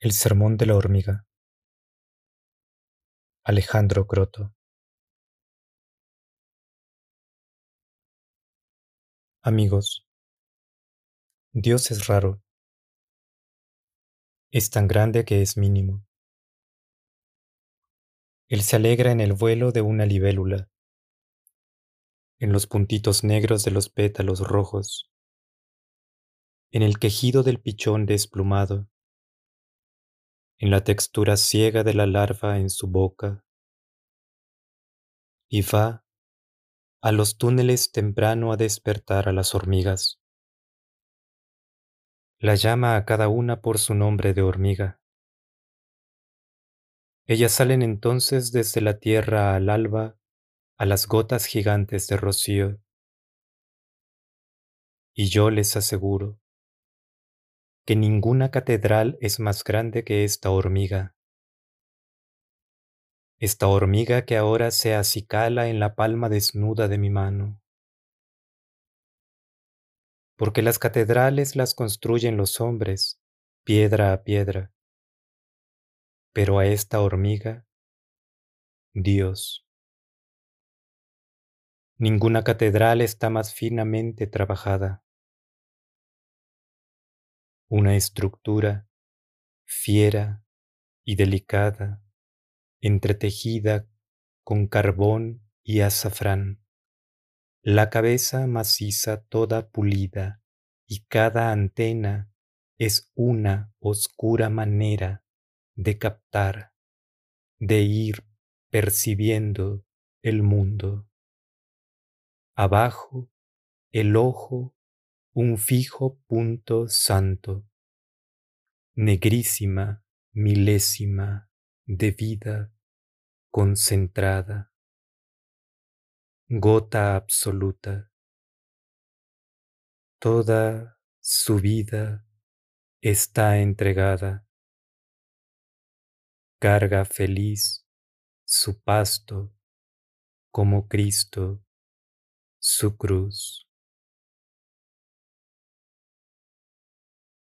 El sermón de la hormiga. Alejandro Croto. Amigos, Dios es raro. Es tan grande que es mínimo. Él se alegra en el vuelo de una libélula, en los puntitos negros de los pétalos rojos, en el quejido del pichón desplumado, en la textura ciega de la larva en su boca, y va a los túneles temprano a despertar a las hormigas. La llama a cada una por su nombre de hormiga. Ellas salen entonces desde la tierra al alba a las gotas gigantes de rocío. Y yo les aseguro que ninguna catedral es más grande que esta hormiga. Esta hormiga que ahora se acicala en la palma desnuda de mi mano. Porque las catedrales las construyen los hombres, piedra a piedra. Pero a esta hormiga, Dios. Ninguna catedral está más finamente trabajada una estructura fiera y delicada, entretejida con carbón y azafrán, la cabeza maciza toda pulida y cada antena es una oscura manera de captar, de ir percibiendo el mundo. Abajo, el ojo un fijo punto santo, negrísima milésima de vida concentrada, gota absoluta. Toda su vida está entregada, carga feliz su pasto como Cristo su cruz.